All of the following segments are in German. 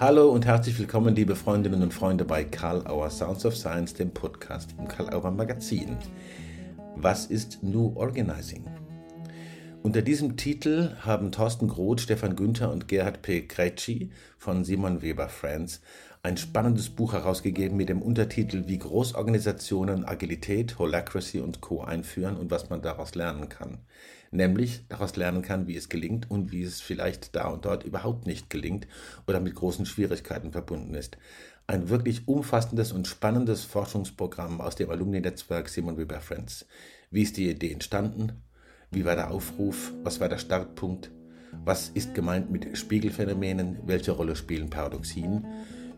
Hallo und herzlich willkommen, liebe Freundinnen und Freunde, bei Karl Auer Sounds of Science, dem Podcast im Karl Auer Magazin. Was ist New Organizing? Unter diesem Titel haben Thorsten Groth, Stefan Günther und Gerhard P. Kretschi von Simon Weber Friends ein spannendes Buch herausgegeben mit dem Untertitel Wie Großorganisationen Agilität, Holacracy und Co. einführen und was man daraus lernen kann. Nämlich daraus lernen kann, wie es gelingt und wie es vielleicht da und dort überhaupt nicht gelingt oder mit großen Schwierigkeiten verbunden ist. Ein wirklich umfassendes und spannendes Forschungsprogramm aus dem Alumni-Netzwerk Simon Weber Friends. Wie ist die Idee entstanden? Wie war der Aufruf? Was war der Startpunkt? Was ist gemeint mit Spiegelphänomenen? Welche Rolle spielen Paradoxien?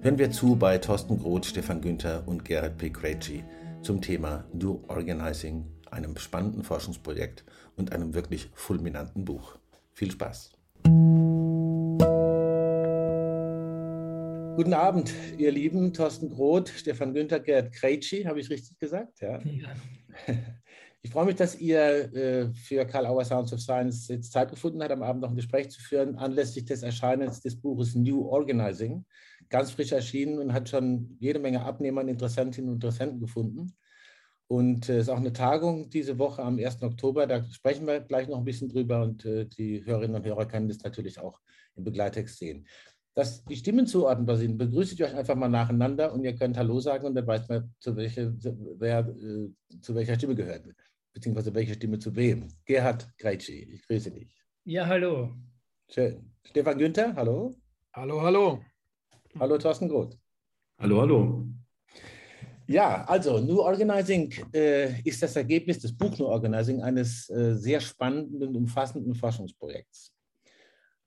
Hören wir zu bei Thorsten Groth, Stefan Günther und Gerhard P. Krejci zum Thema Do Organizing, einem spannenden Forschungsprojekt und einem wirklich fulminanten Buch. Viel Spaß! Guten Abend, ihr Lieben. Thorsten Groth, Stefan Günther, Gerhard Krejci, habe ich richtig gesagt? Ja. ja. Ich freue mich, dass ihr äh, für Karl Auer Sounds of Science jetzt Zeit gefunden habt, am Abend noch ein Gespräch zu führen, anlässlich des Erscheinens des Buches New Organizing ganz frisch erschienen und hat schon jede Menge Abnehmer und Interessentinnen und Interessenten gefunden. Und es äh, ist auch eine Tagung diese Woche am 1. Oktober. Da sprechen wir gleich noch ein bisschen drüber und äh, die Hörerinnen und Hörer können das natürlich auch im Begleittext sehen. Dass die Stimmen zuordnenbar sind, begrüße ich euch einfach mal nacheinander und ihr könnt Hallo sagen und dann weiß man, zu welcher, wer äh, zu welcher Stimme gehört, beziehungsweise welche Stimme zu wem. Gerhard Greitschi, ich grüße dich. Ja, hallo. Schön. Stefan Günther, hallo. Hallo, hallo. Hallo Thorsten Groth. Hallo, hallo. Ja, also New Organizing äh, ist das Ergebnis des Buch New Organizing eines äh, sehr spannenden und umfassenden Forschungsprojekts.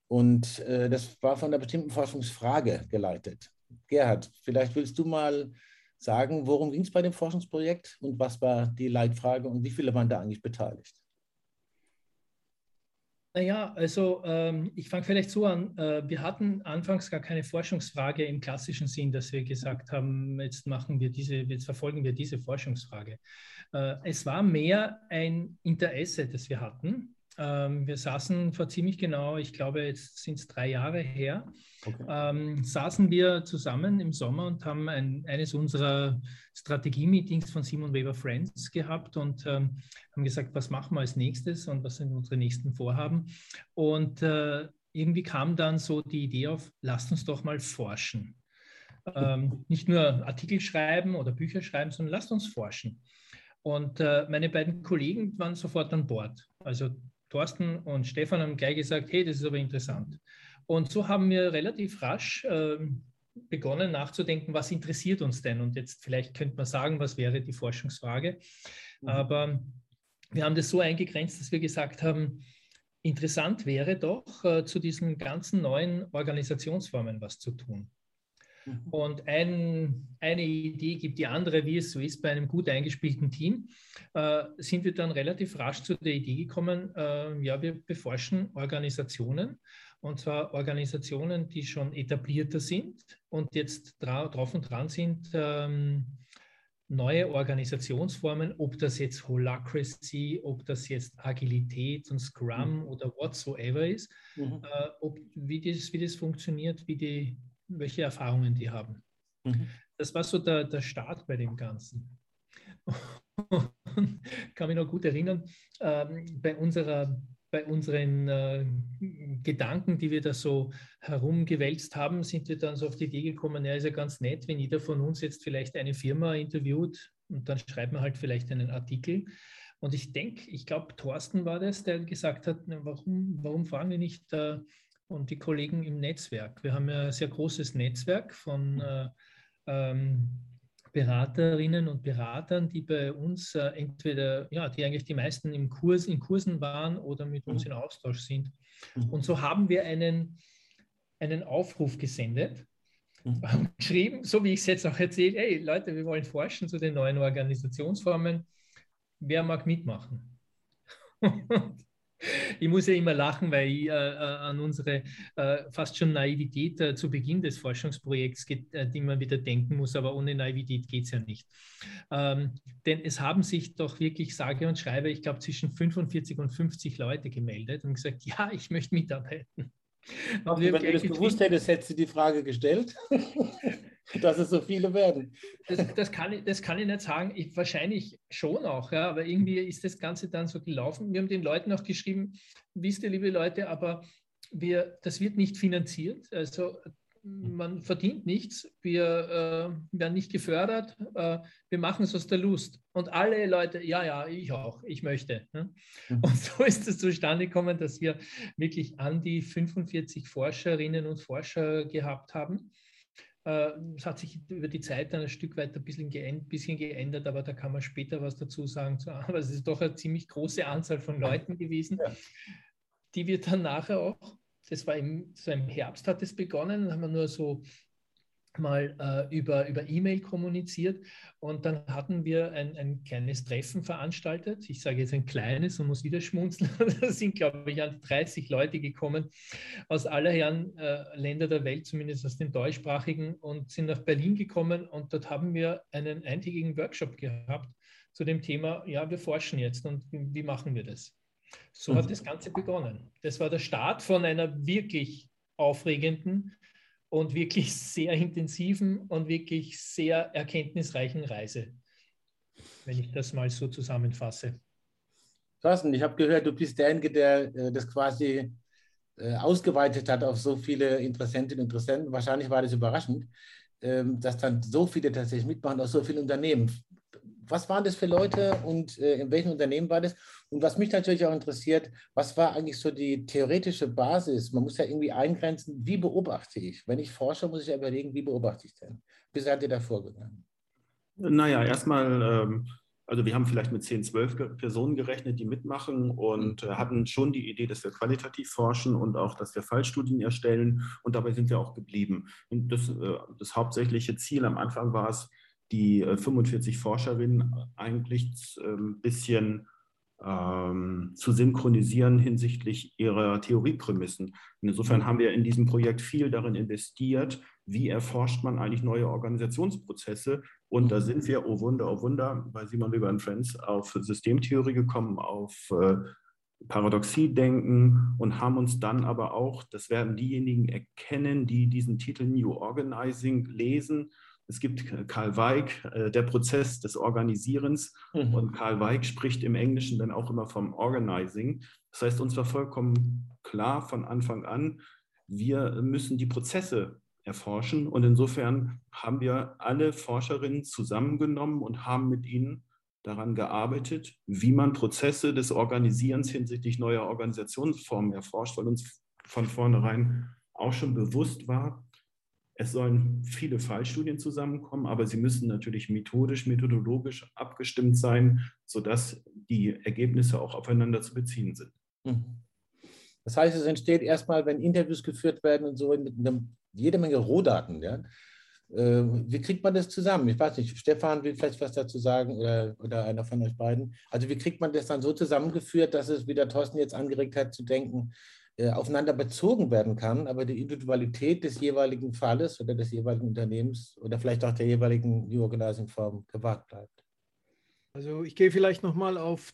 Und äh, das war von einer bestimmten Forschungsfrage geleitet. Gerhard, vielleicht willst du mal sagen, worum ging es bei dem Forschungsprojekt und was war die Leitfrage und wie viele waren da eigentlich beteiligt? Naja, also ähm, ich fange vielleicht so an. Äh, wir hatten anfangs gar keine Forschungsfrage im klassischen Sinn, dass wir gesagt haben, jetzt machen wir diese, jetzt verfolgen wir diese Forschungsfrage. Äh, es war mehr ein Interesse, das wir hatten. Ähm, wir saßen vor ziemlich genau, ich glaube, jetzt sind es drei Jahre her, okay. ähm, saßen wir zusammen im Sommer und haben ein, eines unserer Strategie-Meetings von Simon Weber Friends gehabt und ähm, haben gesagt, was machen wir als nächstes und was sind unsere nächsten Vorhaben. Und äh, irgendwie kam dann so die Idee auf, lasst uns doch mal forschen. Ähm, nicht nur Artikel schreiben oder Bücher schreiben, sondern lasst uns forschen. Und äh, meine beiden Kollegen waren sofort an Bord. Also Thorsten und Stefan haben gleich gesagt, hey, das ist aber interessant. Und so haben wir relativ rasch äh, begonnen nachzudenken, was interessiert uns denn? Und jetzt vielleicht könnte man sagen, was wäre die Forschungsfrage. Mhm. Aber wir haben das so eingegrenzt, dass wir gesagt haben, interessant wäre doch, äh, zu diesen ganzen neuen Organisationsformen was zu tun. Mhm. Und ein, eine Idee gibt die andere, wie es so ist bei einem gut eingespielten Team, äh, sind wir dann relativ rasch zu der Idee gekommen, äh, ja, wir beforschen Organisationen und zwar Organisationen, die schon etablierter sind und jetzt drauf und dran sind, ähm, neue Organisationsformen, ob das jetzt Holacracy, ob das jetzt Agilität und Scrum mhm. oder whatsoever ist, mhm. äh, ob, wie, das, wie das funktioniert, wie die, welche Erfahrungen die haben. Mhm. Das war so der, der Start bei dem Ganzen. kann mich noch gut erinnern, ähm, bei unserer bei unseren äh, Gedanken, die wir da so herumgewälzt haben, sind wir dann so auf die Idee gekommen, ja, ist ja ganz nett, wenn jeder von uns jetzt vielleicht eine Firma interviewt und dann schreibt man halt vielleicht einen Artikel. Und ich denke, ich glaube, Thorsten war das, der gesagt hat, warum, warum fragen wir nicht äh, und die Kollegen im Netzwerk? Wir haben ja ein sehr großes Netzwerk von äh, ähm, Beraterinnen und Beratern, die bei uns äh, entweder, ja, die eigentlich die meisten im Kurs, in Kursen waren oder mit uns mhm. in Austausch sind. Mhm. Und so haben wir einen, einen Aufruf gesendet, mhm. geschrieben, so wie ich es jetzt auch erzähle, hey Leute, wir wollen forschen zu den neuen Organisationsformen. Wer mag mitmachen? ich muss ja immer lachen, weil ich äh, äh, an unsere äh, fast schon Naivität äh, zu Beginn des Forschungsprojekts, geht, äh, die man wieder denken muss, aber ohne Naivität geht es ja nicht. Ähm, denn es haben sich doch wirklich, sage und schreibe, ich glaube zwischen 45 und 50 Leute gemeldet und gesagt, ja, ich möchte mitarbeiten. Wenn du das gewusst hättest, hättest du die Frage gestellt, dass es so viele werden. Das, das, kann, ich, das kann ich nicht sagen. Ich, wahrscheinlich schon auch, ja, aber irgendwie ist das Ganze dann so gelaufen. Wir haben den Leuten auch geschrieben, wisst ihr, liebe Leute, aber wir, das wird nicht finanziert. Also man verdient nichts, wir äh, werden nicht gefördert, äh, wir machen es aus der Lust. Und alle Leute, ja, ja, ich auch, ich möchte. Ne? Mhm. Und so ist es zustande gekommen, dass wir wirklich an die 45 Forscherinnen und Forscher gehabt haben. Äh, es hat sich über die Zeit dann ein Stück weit ein bisschen geändert, bisschen geändert, aber da kann man später was dazu sagen. Aber es ist doch eine ziemlich große Anzahl von Leuten gewesen, die wir dann nachher auch das war im, so im Herbst hat es begonnen, haben wir nur so mal äh, über, über E-Mail kommuniziert und dann hatten wir ein, ein kleines Treffen veranstaltet. Ich sage jetzt ein kleines und muss wieder schmunzeln. da sind, glaube ich, an 30 Leute gekommen aus aller Herren äh, Länder der Welt, zumindest aus den deutschsprachigen, und sind nach Berlin gekommen und dort haben wir einen eintägigen Workshop gehabt zu dem Thema, ja, wir forschen jetzt und wie machen wir das? So hat mhm. das Ganze begonnen. Das war der Start von einer wirklich aufregenden und wirklich sehr intensiven und wirklich sehr erkenntnisreichen Reise, wenn ich das mal so zusammenfasse. Thorsten, ich habe gehört, du bist derjenige, der äh, das quasi äh, ausgeweitet hat auf so viele Interessentinnen und Interessenten. Wahrscheinlich war das überraschend, ähm, dass dann so viele tatsächlich mitmachen aus so vielen Unternehmen was waren das für Leute und äh, in welchem Unternehmen war das? Und was mich natürlich auch interessiert, was war eigentlich so die theoretische Basis? Man muss ja irgendwie eingrenzen, wie beobachte ich? Wenn ich forsche, muss ich ja überlegen, wie beobachte ich denn? Wie seid ihr da vorgegangen? Naja, erstmal, ähm, also wir haben vielleicht mit 10, 12 Personen gerechnet, die mitmachen und äh, hatten schon die Idee, dass wir qualitativ forschen und auch, dass wir Fallstudien erstellen. Und dabei sind wir auch geblieben. Und das, äh, das hauptsächliche Ziel am Anfang war es, die 45 äh, Forscherinnen eigentlich ein ähm, bisschen ähm, zu synchronisieren hinsichtlich ihrer Theorieprämissen. Insofern haben wir in diesem Projekt viel darin investiert, wie erforscht man eigentlich neue Organisationsprozesse. Und da sind wir, oh Wunder, oh Wunder, bei Simon Weber und Friends auf Systemtheorie gekommen, auf äh, Paradoxie-Denken und haben uns dann aber auch, das werden diejenigen erkennen, die diesen Titel New Organizing lesen, es gibt Karl Weig, äh, der Prozess des Organisierens. Mhm. Und Karl Weig spricht im Englischen dann auch immer vom Organizing. Das heißt, uns war vollkommen klar von Anfang an, wir müssen die Prozesse erforschen. Und insofern haben wir alle Forscherinnen zusammengenommen und haben mit ihnen daran gearbeitet, wie man Prozesse des Organisierens hinsichtlich neuer Organisationsformen erforscht, weil uns von vornherein auch schon bewusst war, es sollen viele Fallstudien zusammenkommen, aber sie müssen natürlich methodisch, methodologisch abgestimmt sein, sodass die Ergebnisse auch aufeinander zu beziehen sind. Mhm. Das heißt, es entsteht erstmal, wenn Interviews geführt werden und so, mit einer, jede Menge Rohdaten. Ja? Äh, wie kriegt man das zusammen? Ich weiß nicht, Stefan will vielleicht was dazu sagen oder, oder einer von euch beiden. Also wie kriegt man das dann so zusammengeführt, dass es, wie der Thorsten jetzt angeregt hat, zu denken, äh, aufeinander bezogen werden kann, aber die Individualität des jeweiligen Falles oder des jeweiligen Unternehmens oder vielleicht auch der jeweiligen New Organizing Form gewahrt bleibt. Also ich gehe vielleicht nochmal auf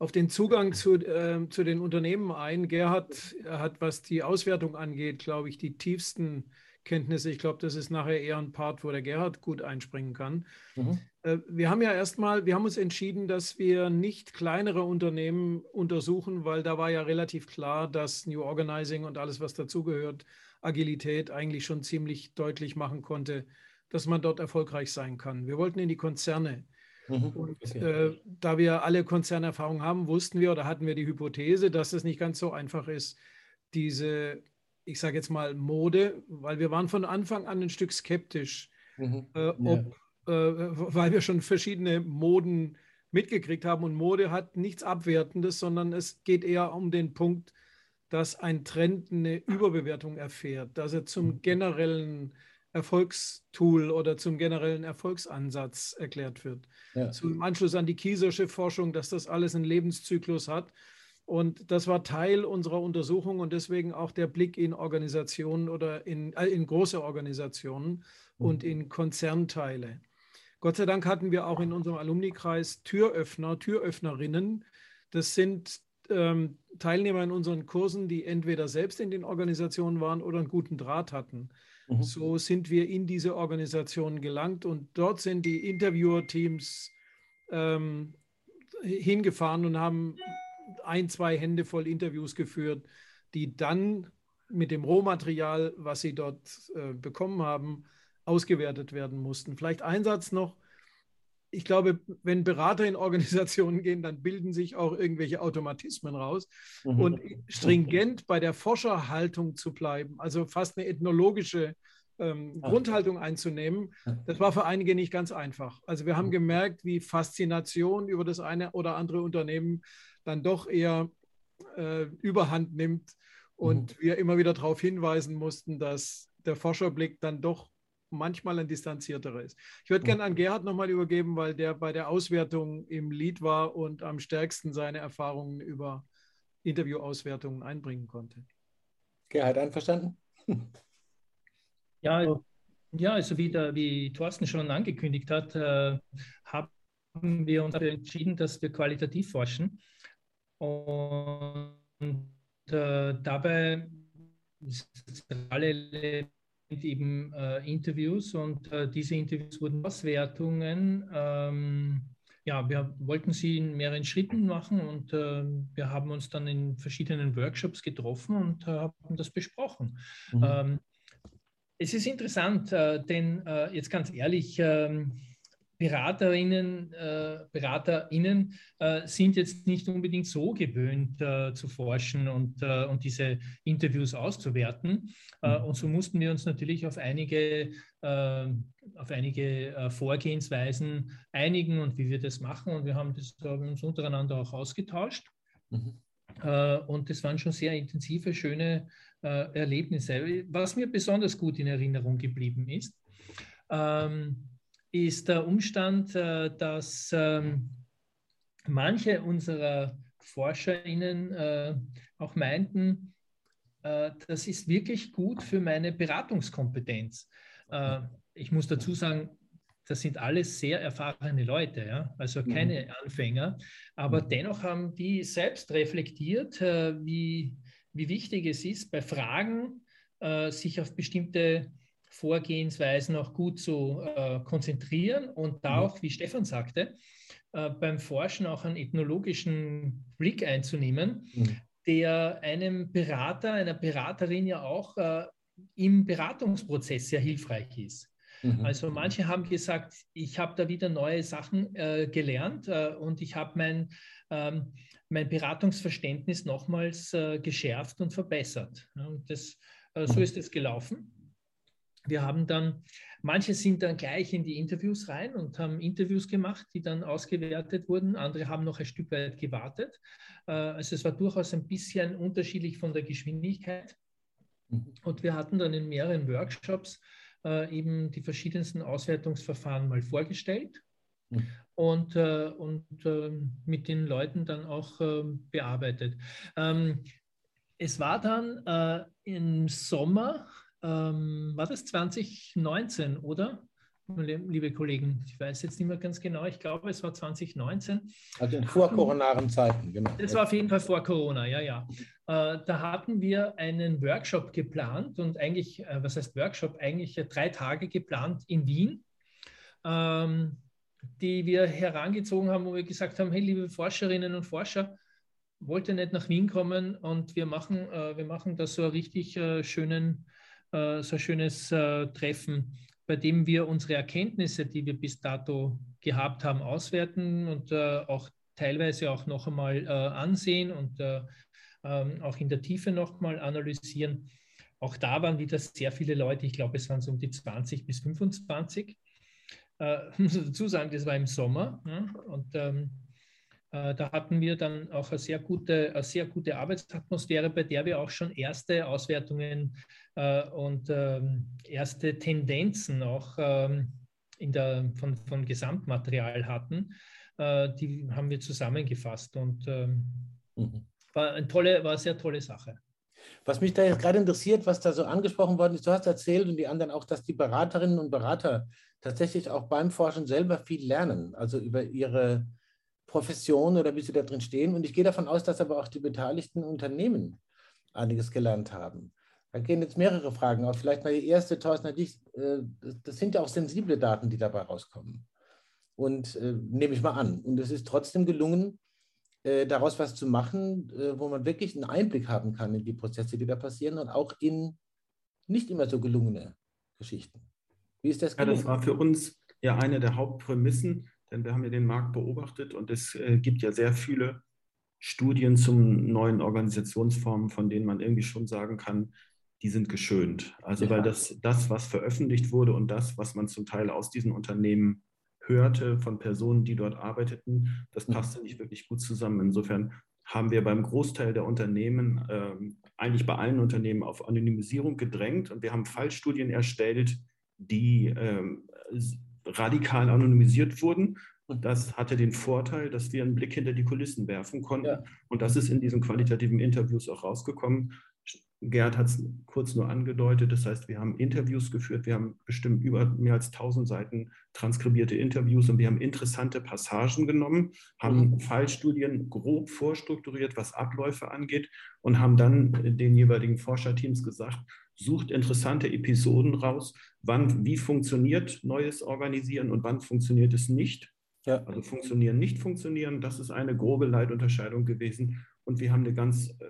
auf den Zugang zu, äh, zu den Unternehmen ein. Gerhard hat, was die Auswertung angeht, glaube ich, die tiefsten Kenntnisse. Ich glaube, das ist nachher eher ein Part, wo der Gerhard gut einspringen kann. Mhm. Äh, wir haben ja erstmal, wir haben uns entschieden, dass wir nicht kleinere Unternehmen untersuchen, weil da war ja relativ klar, dass New Organizing und alles, was dazugehört, Agilität eigentlich schon ziemlich deutlich machen konnte, dass man dort erfolgreich sein kann. Wir wollten in die Konzerne. Mhm. Und okay. äh, da wir alle Konzernerfahrung haben, wussten wir oder hatten wir die Hypothese, dass es nicht ganz so einfach ist, diese ich sage jetzt mal Mode, weil wir waren von Anfang an ein Stück skeptisch, mhm. äh, ob, ja. Äh, weil wir schon verschiedene Moden mitgekriegt haben und Mode hat nichts Abwertendes, sondern es geht eher um den Punkt, dass ein Trend eine Überbewertung erfährt, dass er zum mhm. generellen Erfolgstool oder zum generellen Erfolgsansatz erklärt wird. Ja. Zum Anschluss an die Kiesersche Forschung, dass das alles einen Lebenszyklus hat und das war Teil unserer Untersuchung und deswegen auch der Blick in Organisationen oder in, äh, in große Organisationen mhm. und in Konzernteile. Gott sei Dank hatten wir auch in unserem Alumnikreis Türöffner, Türöffnerinnen. Das sind ähm, Teilnehmer in unseren Kursen, die entweder selbst in den Organisationen waren oder einen guten Draht hatten. Mhm. So sind wir in diese Organisationen gelangt und dort sind die Interviewer-Teams ähm, hingefahren und haben ein, zwei Hände voll Interviews geführt, die dann mit dem Rohmaterial, was sie dort äh, bekommen haben, ausgewertet werden mussten. Vielleicht ein Satz noch. Ich glaube, wenn Berater in Organisationen gehen, dann bilden sich auch irgendwelche Automatismen raus. Mhm. Und stringent bei der Forscherhaltung zu bleiben, also fast eine ethnologische ähm, Grundhaltung einzunehmen, das war für einige nicht ganz einfach. Also wir haben gemerkt, wie Faszination über das eine oder andere Unternehmen dann doch eher äh, überhand nimmt und mhm. wir immer wieder darauf hinweisen mussten, dass der Forscherblick dann doch manchmal ein distanzierterer ist. Ich würde gerne an Gerhard nochmal übergeben, weil der bei der Auswertung im Lied war und am stärksten seine Erfahrungen über Interviewauswertungen einbringen konnte. Gerhard, einverstanden? Ja, ja also wie, der, wie Thorsten schon angekündigt hat, äh, haben wir uns entschieden, dass wir qualitativ forschen. Und äh, dabei ist Element eben äh, Interviews und äh, diese Interviews wurden Auswertungen. Ähm, ja, wir wollten sie in mehreren Schritten machen und äh, wir haben uns dann in verschiedenen Workshops getroffen und äh, haben das besprochen. Mhm. Ähm, es ist interessant, äh, denn äh, jetzt ganz ehrlich, ähm, Beraterinnen, äh, BeraterInnen äh, sind jetzt nicht unbedingt so gewöhnt äh, zu forschen und, äh, und diese Interviews auszuwerten. Äh, mhm. und so mussten wir uns natürlich auf einige, äh, auf einige Vorgehensweisen einigen und wie wir das machen. Und wir haben das haben uns untereinander auch ausgetauscht. Mhm. und das waren schon sehr intensive, schöne Erlebnisse. Was mir besonders gut in Erinnerung geblieben ist, ähm, ist der Umstand, äh, dass ähm, manche unserer ForscherInnen äh, auch meinten, äh, das ist wirklich gut für meine Beratungskompetenz. Ich muss dazu sagen, das sind alles sehr erfahrene Leute, ja? also mhm. keine mhm. Anfänger, aber mhm. dennoch haben die selbst reflektiert, wie, wie wichtig es ist, bei Fragen sich auf bestimmte Vorgehensweisen auch gut zu äh, konzentrieren und da mhm. auch, wie Stefan sagte, äh, beim Forschen auch einen ethnologischen Blick einzunehmen, mhm. der einem Berater, einer Beraterin ja auch äh, im Beratungsprozess sehr hilfreich ist. Mhm. Also manche haben gesagt, ich habe da wieder neue Sachen äh, gelernt äh, und ich habe mein, ähm, mein Beratungsverständnis nochmals äh, geschärft und verbessert. Ja, und das, so mhm. ist es gelaufen. Wir haben dann, manche sind dann gleich in die Interviews rein und haben Interviews gemacht, die dann ausgewertet wurden. Andere haben noch ein Stück weit gewartet. Äh, also es war durchaus ein bisschen unterschiedlich von der Geschwindigkeit. Mhm. Und wir hatten dann in mehreren Workshops äh, eben die verschiedensten Auswertungsverfahren mal vorgestellt mhm. und, äh, und ähm, mit den Leuten dann auch ähm, bearbeitet. Ähm, es war dann im Sommer ähm, war das 2019, oder? Liebe Kollegen, ich weiß jetzt nicht mehr ganz genau, ich glaube, es war 2019. Also in vorkoronaren Zeiten, genau. Das war auf jeden Fall vor Corona, ja, ja. Äh, da hatten wir einen Workshop geplant und eigentlich, äh, was heißt Workshop? Eigentlich drei Tage geplant in Wien, ähm, die wir herangezogen haben, wo wir gesagt haben: Hey, liebe Forscherinnen und Forscher, wollt ihr nicht nach Wien kommen und wir machen, äh, wir machen da so einen richtig schönen äh, so ein schönes äh, Treffen, bei dem wir unsere Erkenntnisse, die wir bis dato gehabt haben, auswerten und äh, auch teilweise auch noch einmal ansehen und ähm, auch in der Tiefe noch mal analysieren. Auch da waren wieder sehr viele Leute, ich glaube, es waren so um die 20 bis 25. Äh, muss dazu sagen, das war im Sommer. Ja, und ähm, äh, da hatten wir dann auch eine sehr gute, eine sehr gute Arbeitsatmosphäre, bei der wir auch schon erste Auswertungen äh, und ähm, erste Tendenzen auch ähm, in der, von, von Gesamtmaterial hatten. Äh, die haben wir zusammengefasst und ähm, mhm. war, eine tolle, war eine sehr tolle Sache. Was mich da jetzt gerade interessiert, was da so angesprochen worden ist, du hast erzählt und die anderen auch, dass die Beraterinnen und Berater tatsächlich auch beim Forschen selber viel lernen, also über ihre Profession oder wie sie da drin stehen. Und ich gehe davon aus, dass aber auch die beteiligten Unternehmen einiges gelernt haben. Da gehen jetzt mehrere Fragen auf. Vielleicht mal die erste, Thorsten, äh, das sind ja auch sensible Daten, die dabei rauskommen. Und äh, nehme ich mal an. Und es ist trotzdem gelungen, äh, daraus was zu machen, äh, wo man wirklich einen Einblick haben kann in die Prozesse, die da passieren und auch in nicht immer so gelungene Geschichten. Wie ist das gelungen? Ja, das war für uns ja eine der Hauptprämissen, denn wir haben ja den Markt beobachtet und es äh, gibt ja sehr viele Studien zum neuen Organisationsformen, von denen man irgendwie schon sagen kann, die sind geschönt. Also ja. weil das, das, was veröffentlicht wurde und das, was man zum Teil aus diesen Unternehmen hörte von Personen, die dort arbeiteten, das mhm. passte nicht wirklich gut zusammen. Insofern haben wir beim Großteil der Unternehmen, äh, eigentlich bei allen Unternehmen, auf Anonymisierung gedrängt und wir haben Fallstudien erstellt, die äh, radikal anonymisiert wurden. Und das hatte den Vorteil, dass wir einen Blick hinter die Kulissen werfen konnten. Ja. Und das ist in diesen qualitativen Interviews auch rausgekommen. Gerd hat es kurz nur angedeutet. Das heißt, wir haben Interviews geführt. Wir haben bestimmt über mehr als 1000 Seiten transkribierte Interviews und wir haben interessante Passagen genommen, haben mhm. Fallstudien grob vorstrukturiert, was Abläufe angeht und haben dann den jeweiligen Forscherteams gesagt, sucht interessante Episoden raus, wann, wie funktioniert neues Organisieren und wann funktioniert es nicht. Ja. Also funktionieren, nicht funktionieren, das ist eine grobe Leitunterscheidung gewesen. Und wir haben eine ganz äh,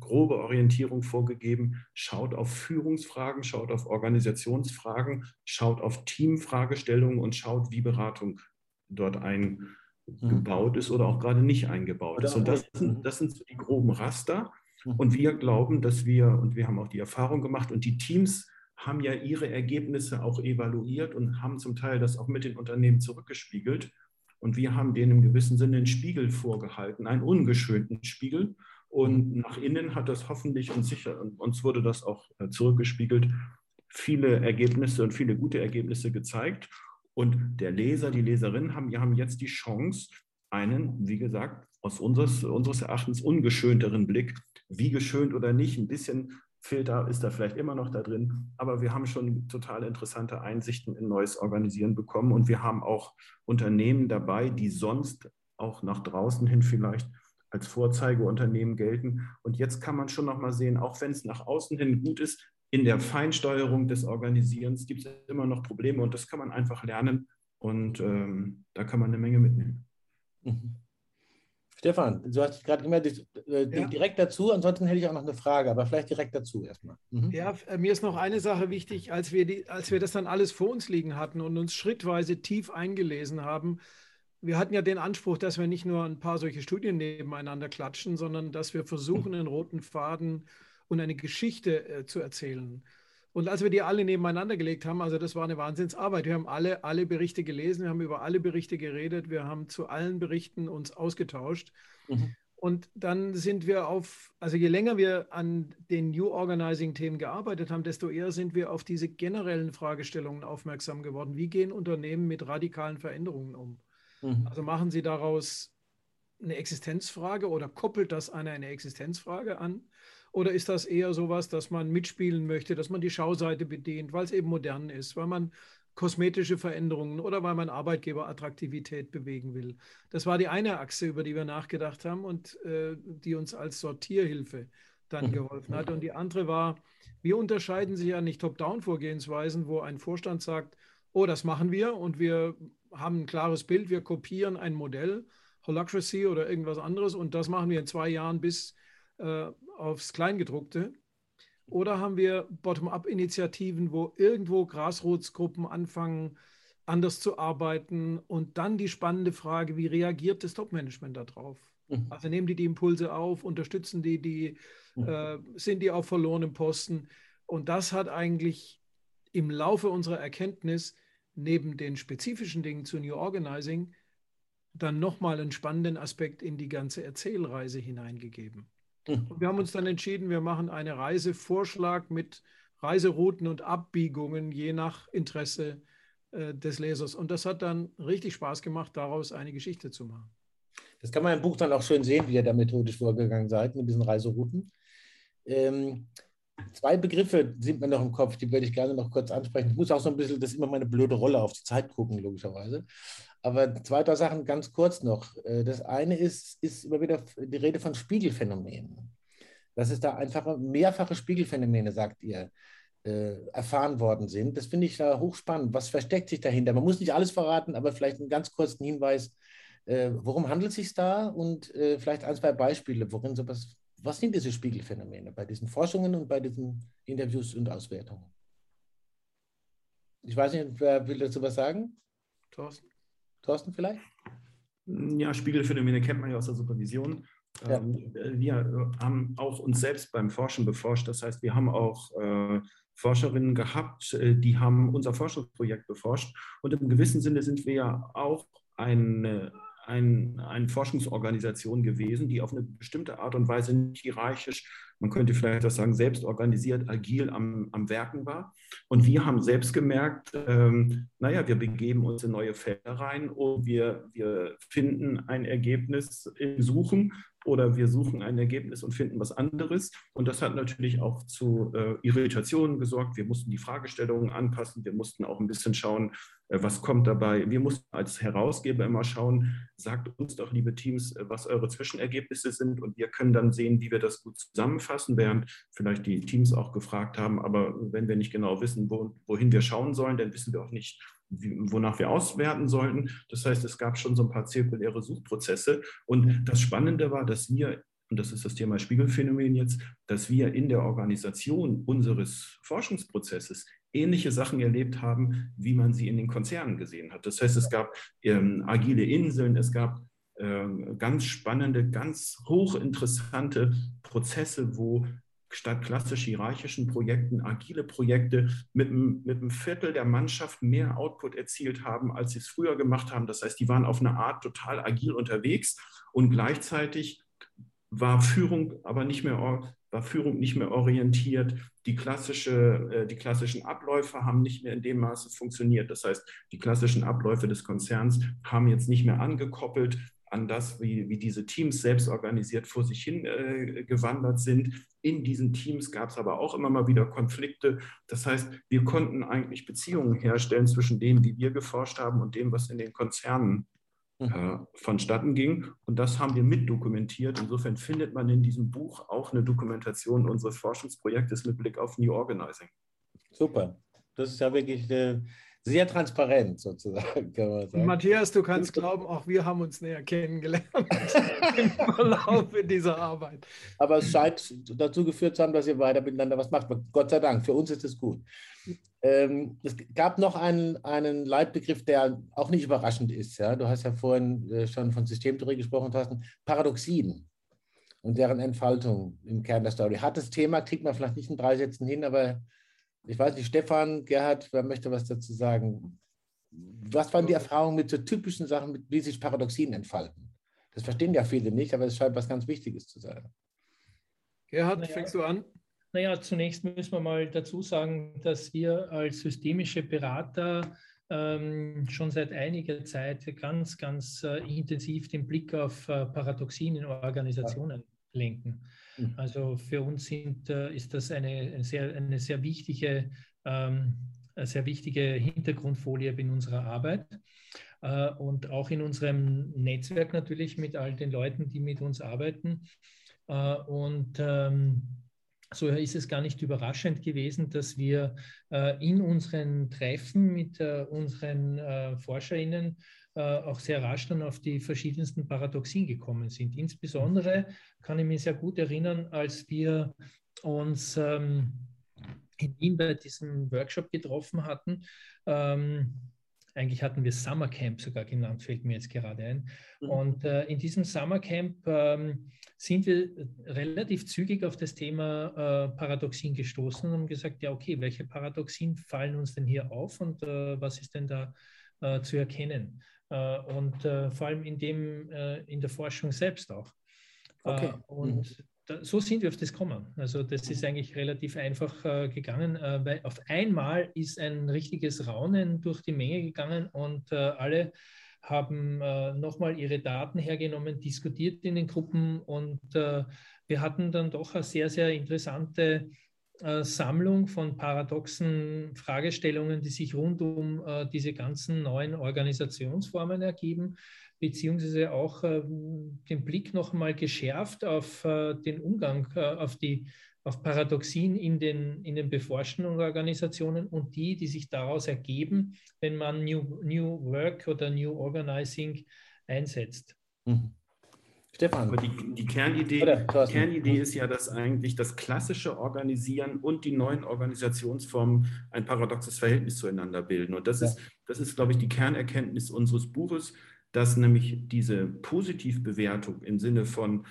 grobe Orientierung vorgegeben. Schaut auf Führungsfragen, schaut auf Organisationsfragen, schaut auf Teamfragestellungen und schaut, wie Beratung dort eingebaut mhm. ist oder auch gerade nicht eingebaut ist. Und das sind, das sind die groben Raster. Mhm. Und wir glauben, dass wir, und wir haben auch die Erfahrung gemacht, und die Teams haben ja ihre Ergebnisse auch evaluiert und haben zum Teil das auch mit den Unternehmen zurückgespiegelt. Und wir haben denen im gewissen Sinne einen Spiegel vorgehalten, einen ungeschönten Spiegel. Und nach innen hat das hoffentlich und sicher, und uns wurde das auch äh, zurückgespiegelt, viele Ergebnisse und viele gute Ergebnisse gezeigt. Und der Leser, die Leserin haben, haben jetzt die Chance, einen, wie gesagt, aus unseres, unseres Erachtens ungeschönteren Blick, wie geschönt oder nicht, ein bisschen Filter ist da vielleicht immer noch da drin, aber wir haben schon total interessante Einsichten in neues Organisieren bekommen und wir haben auch Unternehmen dabei, die sonst auch nach draußen hin vielleicht als Vorzeigeunternehmen gelten. Und jetzt kann man schon noch mal sehen, auch wenn es nach außen hin gut ist, in der Feinsteuerung des Organisierens gibt es immer noch Probleme und das kann man einfach lernen und ähm, da kann man eine Menge mitnehmen. Mhm. Stefan, du hast gerade immer äh, ja. direkt dazu, ansonsten hätte ich auch noch eine Frage, aber vielleicht direkt dazu erstmal. Mhm. Ja, äh, mir ist noch eine Sache wichtig, als wir, die, als wir das dann alles vor uns liegen hatten und uns schrittweise tief eingelesen haben. Wir hatten ja den Anspruch, dass wir nicht nur ein paar solche Studien nebeneinander klatschen, sondern dass wir versuchen, einen roten Faden und eine Geschichte äh, zu erzählen. Und als wir die alle nebeneinander gelegt haben, also das war eine Wahnsinnsarbeit. Wir haben alle, alle Berichte gelesen, wir haben über alle Berichte geredet, wir haben zu allen Berichten uns ausgetauscht. Mhm. Und dann sind wir auf, also je länger wir an den New Organizing-Themen gearbeitet haben, desto eher sind wir auf diese generellen Fragestellungen aufmerksam geworden. Wie gehen Unternehmen mit radikalen Veränderungen um? Mhm. Also machen sie daraus eine Existenzfrage oder koppelt das an eine Existenzfrage an? Oder ist das eher sowas, dass man mitspielen möchte, dass man die Schauseite bedient, weil es eben modern ist, weil man kosmetische Veränderungen oder weil man Arbeitgeberattraktivität bewegen will? Das war die eine Achse, über die wir nachgedacht haben und äh, die uns als Sortierhilfe dann mhm. geholfen hat. Und die andere war, wir unterscheiden sich ja nicht Top-Down-Vorgehensweisen, wo ein Vorstand sagt, oh, das machen wir und wir haben ein klares Bild, wir kopieren ein Modell, Holacracy oder irgendwas anderes und das machen wir in zwei Jahren bis äh, aufs Kleingedruckte? Oder haben wir Bottom-up-Initiativen, wo irgendwo Grasrotsgruppen anfangen, anders zu arbeiten und dann die spannende Frage, wie reagiert das Top-Management darauf? Mhm. Also nehmen die die Impulse auf, unterstützen die, die mhm. äh, sind die auf verlorenem Posten? Und das hat eigentlich im Laufe unserer Erkenntnis neben den spezifischen Dingen zu New Organizing dann nochmal einen spannenden Aspekt in die ganze Erzählreise hineingegeben. Und wir haben uns dann entschieden, wir machen einen Reisevorschlag mit Reiserouten und Abbiegungen je nach Interesse äh, des Lesers. Und das hat dann richtig Spaß gemacht, daraus eine Geschichte zu machen. Das kann man im Buch dann auch schön sehen, wie ihr da methodisch vorgegangen seid mit diesen Reiserouten. Ähm, zwei Begriffe sind mir noch im Kopf, die würde ich gerne noch kurz ansprechen. Ich muss auch so ein bisschen, das ist immer meine blöde Rolle, auf die Zeit gucken, logischerweise. Aber zwei, drei Sachen ganz kurz noch. Äh, das eine ist, ist immer wieder die Rede von Spiegelphänomenen. Dass es da einfach mehrfache Spiegelphänomene, sagt ihr, äh, erfahren worden sind. Das finde ich da hochspannend. Was versteckt sich dahinter? Man muss nicht alles verraten, aber vielleicht einen ganz kurzen Hinweis. Äh, worum handelt es sich da? Und vielleicht ein, zwei Beispiele, worin sowas, was sind diese Spiegelphänomene bei diesen Forschungen und bei diesen Interviews und Auswertungen? Ich weiß nicht, wer will dazu was sagen? Thorsten? Thorsten vielleicht? Ja, Spiegelphänomene kennt man ja aus der Supervision. Ja. Ähm, wir haben auch uns selbst beim Forschen beforscht. Das heißt, wir haben auch äh, Forscherinnen gehabt, äh, die haben unser Forschungsprojekt beforscht. Und im gewissen Sinne sind wir ja auch eine, ein, eine Forschungsorganisation gewesen, die auf eine bestimmte Art und Weise nicht hierarchisch man könnte vielleicht auch sagen, selbst organisiert, agil am, am Werken war. Und wir haben selbst gemerkt, ähm, naja, wir begeben uns in neue Felder rein und wir, wir finden ein Ergebnis im Suchen oder wir suchen ein Ergebnis und finden was anderes. Und das hat natürlich auch zu äh, Irritationen gesorgt. Wir mussten die Fragestellungen anpassen. Wir mussten auch ein bisschen schauen, äh, was kommt dabei. Wir mussten als Herausgeber immer schauen, sagt uns doch, liebe Teams, äh, was eure Zwischenergebnisse sind. Und wir können dann sehen, wie wir das gut zusammenfassen, während vielleicht die Teams auch gefragt haben. Aber wenn wir nicht genau wissen, wo, wohin wir schauen sollen, dann wissen wir auch nicht, wonach wir auswerten sollten. Das heißt, es gab schon so ein paar zirkuläre Suchprozesse. Und das Spannende war, dass wir, und das ist das Thema Spiegelphänomen jetzt, dass wir in der Organisation unseres Forschungsprozesses ähnliche Sachen erlebt haben, wie man sie in den Konzernen gesehen hat. Das heißt, es gab ähm, agile Inseln, es gab ganz spannende, ganz hochinteressante Prozesse, wo statt klassisch hierarchischen Projekten agile Projekte mit, mit einem Viertel der Mannschaft mehr Output erzielt haben, als sie es früher gemacht haben. Das heißt, die waren auf eine Art total agil unterwegs und gleichzeitig war Führung aber nicht mehr, war Führung nicht mehr orientiert. Die, klassische, äh, die klassischen Abläufe haben nicht mehr in dem Maße funktioniert. Das heißt, die klassischen Abläufe des Konzerns haben jetzt nicht mehr angekoppelt an das, wie, wie diese Teams selbst organisiert vor sich hin äh, gewandert sind. In diesen Teams gab es aber auch immer mal wieder Konflikte. Das heißt, wir konnten eigentlich Beziehungen herstellen zwischen dem, wie wir geforscht haben und dem, was in den Konzernen äh, mhm. vonstatten ging. Und das haben wir mitdokumentiert. Insofern findet man in diesem Buch auch eine Dokumentation unseres Forschungsprojektes mit Blick auf New Organizing. Super. Das ist ja wirklich eine sehr transparent sozusagen, kann man sagen. Matthias, du kannst glauben, auch wir haben uns näher kennengelernt im Verlauf dieser Arbeit. Aber es scheint dazu geführt zu haben, dass ihr weiter miteinander was macht. Gott sei Dank, für uns ist es gut. Ähm, es gab noch einen, einen Leitbegriff, der auch nicht überraschend ist. Ja? Du hast ja vorhin äh, schon von Systemtheorie gesprochen, Thorsten. Paradoxien und deren Entfaltung im Kern der Story. Hat das Thema, kriegt man vielleicht nicht in drei Sätzen hin, aber ich weiß nicht, Stefan, Gerhard, wer möchte was dazu sagen? Was waren die Erfahrungen mit so typischen Sachen, wie sich Paradoxien entfalten? Das verstehen ja viele nicht, aber es scheint was ganz Wichtiges zu sein. Gerhard, naja, fängst du an? Naja, zunächst müssen wir mal dazu sagen, dass wir als systemische Berater ähm, schon seit einiger Zeit ganz, ganz äh, intensiv den Blick auf äh, Paradoxien in Organisationen ja. lenken. Mhm. Also für uns sind, äh, ist das eine, sehr, eine sehr wichtige, ähm, sehr wichtige Hintergrundfolie in unserer Arbeit äh, und auch in unserem Netzwerk natürlich mit all den Leuten, die mit uns arbeiten. Äh, und ähm, so ist es gar nicht überraschend gewesen, dass wir äh, in unseren Treffen mit äh, unseren äh, ForscherInnen auch sehr rasch dann auf die verschiedensten Paradoxien gekommen sind. Insbesondere kann ich mich sehr gut erinnern, als wir uns ähm, in Wien bei diesem Workshop getroffen hatten. Ähm, eigentlich hatten wir Summercamp sogar genannt, fällt mir jetzt gerade ein. Mhm. Und äh, in diesem Summercamp ähm, sind wir relativ zügig auf das Thema äh, Paradoxien gestoßen und haben gesagt, ja, okay, welche Paradoxien fallen uns denn hier auf und äh, was ist denn da äh, zu erkennen? Äh, und äh, vor allem in, dem, äh, in der Forschung selbst auch. Okay. und mhm. da, so sind wir auf das gekommen. Also das ist eigentlich relativ einfach gegangen, weil auf einmal ist ein richtiges Raunen durch die Menge gegangen und alle haben äh, nochmal ihre Daten hergenommen, diskutiert in den Gruppen und äh, wir hatten dann doch eine sehr, sehr interessante äh, Sammlung von paradoxen Fragestellungen, die sich rund um äh, diese ganzen neuen Organisationsformen ergeben, beziehungsweise auch äh, den Blick noch mal geschärft auf äh, den Umgang, äh, auf die auf Paradoxien in den, in den beforschten Organisationen und die, die sich daraus ergeben, wenn man New, New Work oder New Organizing einsetzt. Mhm. Stefan. Aber die, die Kernidee, Kernidee ist ja, dass eigentlich das klassische Organisieren und die neuen Organisationsformen ein paradoxes Verhältnis zueinander bilden. Und das ja. ist, das ist, glaube ich, die Kernerkenntnis unseres Buches, dass nämlich diese Positivbewertung im Sinne von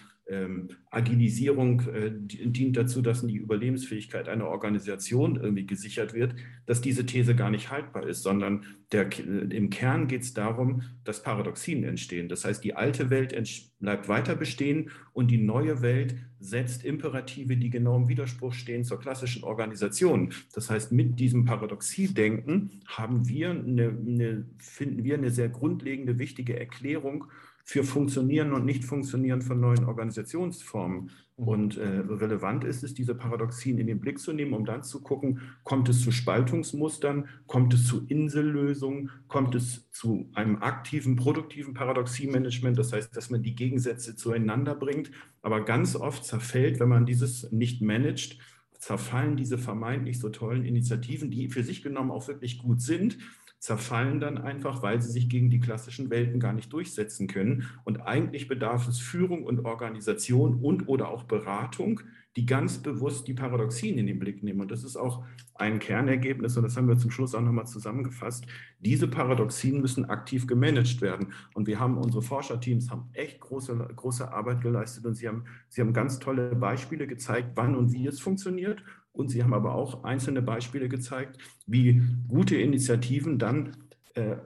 Agilisierung äh, dient dazu, dass die Überlebensfähigkeit einer Organisation irgendwie gesichert wird, dass diese These gar nicht haltbar ist, sondern der, im Kern geht es darum, dass Paradoxien entstehen. Das heißt, die alte Welt bleibt weiter bestehen und die neue Welt setzt Imperative, die genau im Widerspruch stehen zur klassischen Organisation. Das heißt, mit diesem Paradoxiedenken haben wir eine, eine, finden wir eine sehr grundlegende, wichtige Erklärung für Funktionieren und Nicht-Funktionieren von neuen Organisationsformen. Mhm. Und äh, relevant ist es, diese Paradoxien in den Blick zu nehmen, um dann zu gucken, kommt es zu Spaltungsmustern, kommt es zu Insellösungen, kommt es zu einem aktiven, produktiven Paradoxiemanagement, das heißt, dass man die Gegensätze zueinander bringt. Aber ganz oft zerfällt, wenn man dieses nicht managt, zerfallen diese vermeintlich so tollen Initiativen, die für sich genommen auch wirklich gut sind, zerfallen dann einfach, weil sie sich gegen die klassischen Welten gar nicht durchsetzen können. Und eigentlich bedarf es Führung und Organisation und oder auch Beratung, die ganz bewusst die Paradoxien in den Blick nehmen. Und das ist auch ein Kernergebnis, und das haben wir zum Schluss auch nochmal zusammengefasst. Diese Paradoxien müssen aktiv gemanagt werden. Und wir haben, unsere Forscherteams haben echt große, große Arbeit geleistet und sie haben, sie haben ganz tolle Beispiele gezeigt, wann und wie es funktioniert und Sie haben aber auch einzelne Beispiele gezeigt, wie gute Initiativen dann äh,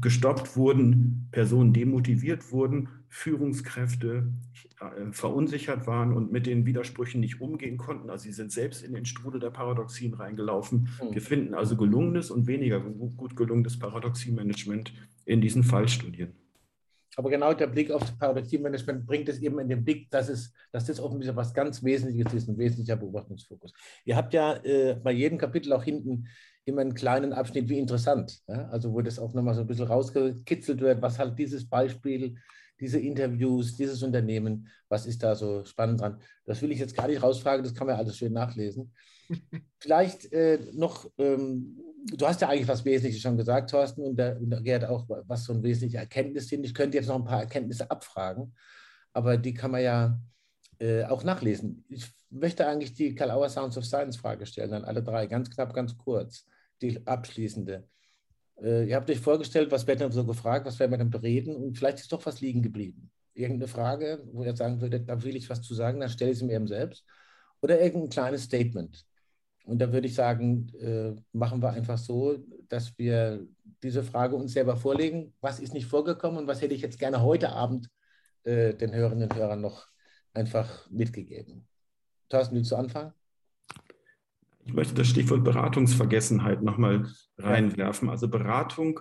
gestoppt wurden, Personen demotiviert wurden, Führungskräfte äh, verunsichert waren und mit den Widersprüchen nicht umgehen konnten. Also sie sind selbst in den Strudel der Paradoxien reingelaufen. Mhm. Wir finden also gelungenes und weniger gut gelungenes Paradoxiemanagement in diesen Fallstudien. Aber genau der Blick auf das Paradigmenmanagement bringt es eben in den Blick, dass, es, dass das offensichtlich was ganz Wesentliches ist, ein wesentlicher Beobachtungsfokus. Ihr habt ja äh, bei jedem Kapitel auch hinten immer einen kleinen Abschnitt wie interessant, ja? also wo das auch nochmal so ein bisschen rausgekitzelt wird, was halt dieses Beispiel, diese Interviews, dieses Unternehmen, was ist da so spannend dran. Das will ich jetzt gar nicht rausfragen, das kann man alles schön nachlesen. Vielleicht äh, noch ähm, du hast ja eigentlich was Wesentliches schon gesagt, Thorsten, und da, und Gerd auch, was so ein wesentliche Erkenntnis sind. Ich könnte jetzt noch ein paar Erkenntnisse abfragen, aber die kann man ja äh, auch nachlesen. Ich möchte eigentlich die Karl Auer Sounds of Science Frage stellen, an alle drei, ganz knapp, ganz kurz, die abschließende. Äh, ihr habt euch vorgestellt, was wird denn so gefragt, was werden wir denn bereden und vielleicht ist doch was liegen geblieben. Irgendeine Frage, wo ihr sagen würdet, da will ich was zu sagen, dann stelle ich sie mir eben selbst. Oder irgendein kleines Statement und da würde ich sagen, äh, machen wir einfach so, dass wir diese Frage uns selber vorlegen. Was ist nicht vorgekommen und was hätte ich jetzt gerne heute Abend äh, den Hörerinnen und Hörern noch einfach mitgegeben? Thorsten, willst du anfangen? Ich möchte das Stichwort Beratungsvergessenheit nochmal reinwerfen. Also Beratung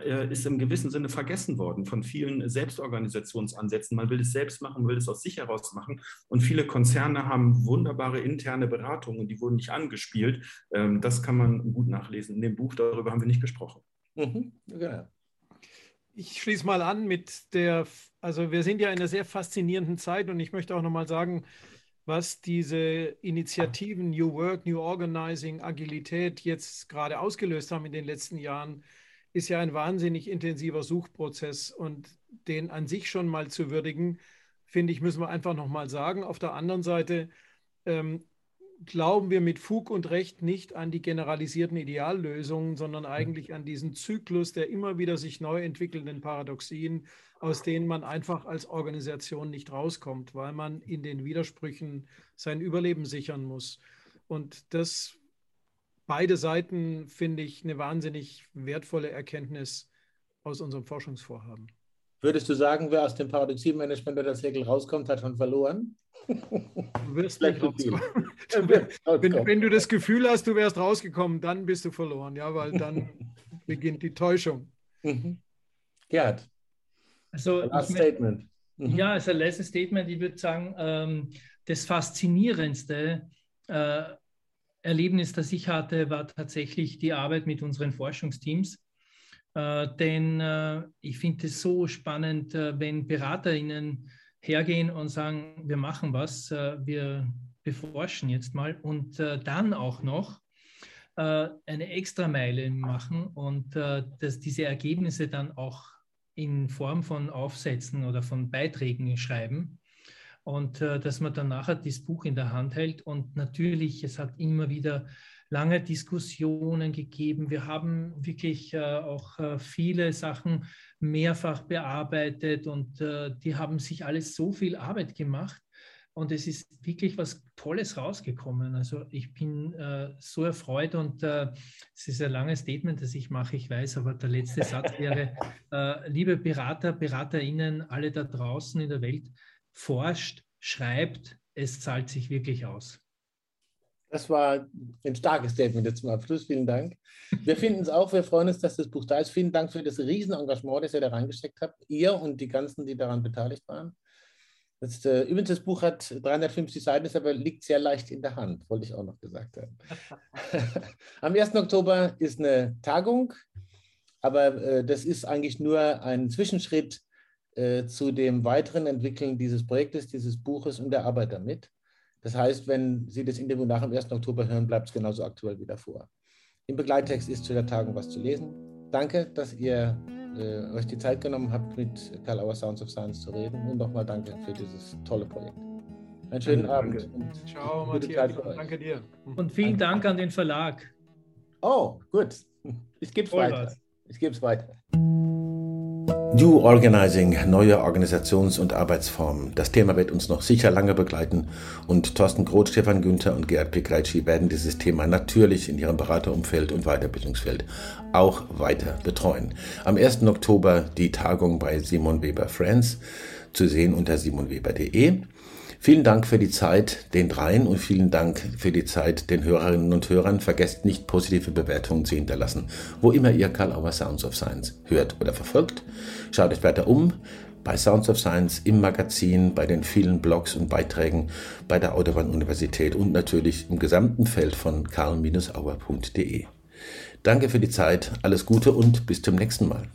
äh, ist im gewissen Sinne vergessen worden von vielen Selbstorganisationsansätzen. Man will es selbst machen, will es aus sich heraus machen. Und viele Konzerne haben wunderbare interne Beratungen, die wurden nicht angespielt. Ähm, das kann man gut nachlesen. In dem Buch darüber haben wir nicht gesprochen. Mhm. Ja. Ich schließe mal an mit der, also wir sind ja in einer sehr faszinierenden Zeit und ich möchte auch nochmal sagen, was diese Initiativen New Work, New Organizing, Agilität jetzt gerade ausgelöst haben in den letzten Jahren ist ja ein wahnsinnig intensiver Suchprozess und den an sich schon mal zu würdigen, finde ich, müssen wir einfach nochmal sagen. Auf der anderen Seite ähm, glauben wir mit Fug und Recht nicht an die generalisierten Ideallösungen, sondern eigentlich an diesen Zyklus der immer wieder sich neu entwickelnden Paradoxien, aus denen man einfach als Organisation nicht rauskommt, weil man in den Widersprüchen sein Überleben sichern muss. Und das beide Seiten finde ich eine wahnsinnig wertvolle Erkenntnis aus unserem Forschungsvorhaben. Würdest du sagen, wer aus dem Paradoxiemanagement oder das Hegel rauskommt, hat schon verloren? Du wirst nicht rauskommen. wenn, wenn, du das Gefühl hast, du wärst rausgekommen, dann bist du verloren, ja, weil dann beginnt die Täuschung. Mhm. Gerd. Also, Last Statement. Mhm. Ja, also letztes Statement, ich würde sagen, ähm, das Faszinierendste äh, Erlebnis, das ich hatte, war tatsächlich die Arbeit mit unseren Forschungsteams. Äh, denn äh, ich finde es so spannend, äh, wenn BeraterInnen hergehen und sagen, wir machen was, äh, wir beforschen jetzt mal und äh, dann auch noch äh, eine Extrameile machen und dass diese Ergebnisse dann auch in Form von Aufsätzen oder von Beiträgen schreiben und dass man dann nachher das Buch in der Hand hält. Und natürlich, es hat immer wieder lange Diskussionen gegeben. Wir haben wirklich äh, auch äh, viele Sachen mehrfach bearbeitet und äh, die haben sich alles so viel Arbeit gemacht. Und es ist wirklich was Tolles rausgekommen. Also ich bin äh, so erfreut und äh, es ist ein langes Statement, das ich mache, ich weiß, aber der letzte Satz wäre, äh, liebe Berater, Beraterinnen, alle da draußen in der Welt, forscht, schreibt, es zahlt sich wirklich aus. Das war ein starkes Statement jetzt zum Abschluss. Vielen Dank. Wir finden es auch, wir freuen uns, dass das Buch da ist. Vielen Dank für das Riesenengagement, das ihr da reingesteckt habt. Ihr und die ganzen, die daran beteiligt waren. Das, äh, übrigens, das Buch hat 350 Seiten, ist aber liegt sehr leicht in der Hand, wollte ich auch noch gesagt haben. Am 1. Oktober ist eine Tagung, aber äh, das ist eigentlich nur ein Zwischenschritt äh, zu dem weiteren Entwickeln dieses Projektes, dieses Buches und der Arbeit damit. Das heißt, wenn Sie das Interview nach dem 1. Oktober hören, bleibt es genauso aktuell wie davor. Im Begleittext ist zu der Tagung was zu lesen. Danke, dass ihr äh, euch die Zeit genommen habt, mit Karl Auer Sounds of Science zu reden. Und nochmal danke für dieses tolle Projekt. Einen schönen danke. Abend. Ciao, Matthias. Danke dir. Und vielen Dank an den Verlag. Oh, gut. Ich gebe es weiter. Ich gebe es weiter. New Organizing, neue Organisations- und Arbeitsformen. Das Thema wird uns noch sicher lange begleiten und Thorsten Groth, Stefan Günther und Gerhard Pekreitschi werden dieses Thema natürlich in ihrem Beraterumfeld und Weiterbildungsfeld auch weiter betreuen. Am 1. Oktober die Tagung bei Simon Weber Friends, zu sehen unter simonweber.de. Vielen Dank für die Zeit den dreien und vielen Dank für die Zeit den Hörerinnen und Hörern. Vergesst nicht, positive Bewertungen zu hinterlassen, wo immer ihr Karl Auer Sounds of Science hört oder verfolgt. Schaut euch weiter um bei Sounds of Science im Magazin, bei den vielen Blogs und Beiträgen bei der Autobahn-Universität und natürlich im gesamten Feld von karl-auer.de. Danke für die Zeit, alles Gute und bis zum nächsten Mal.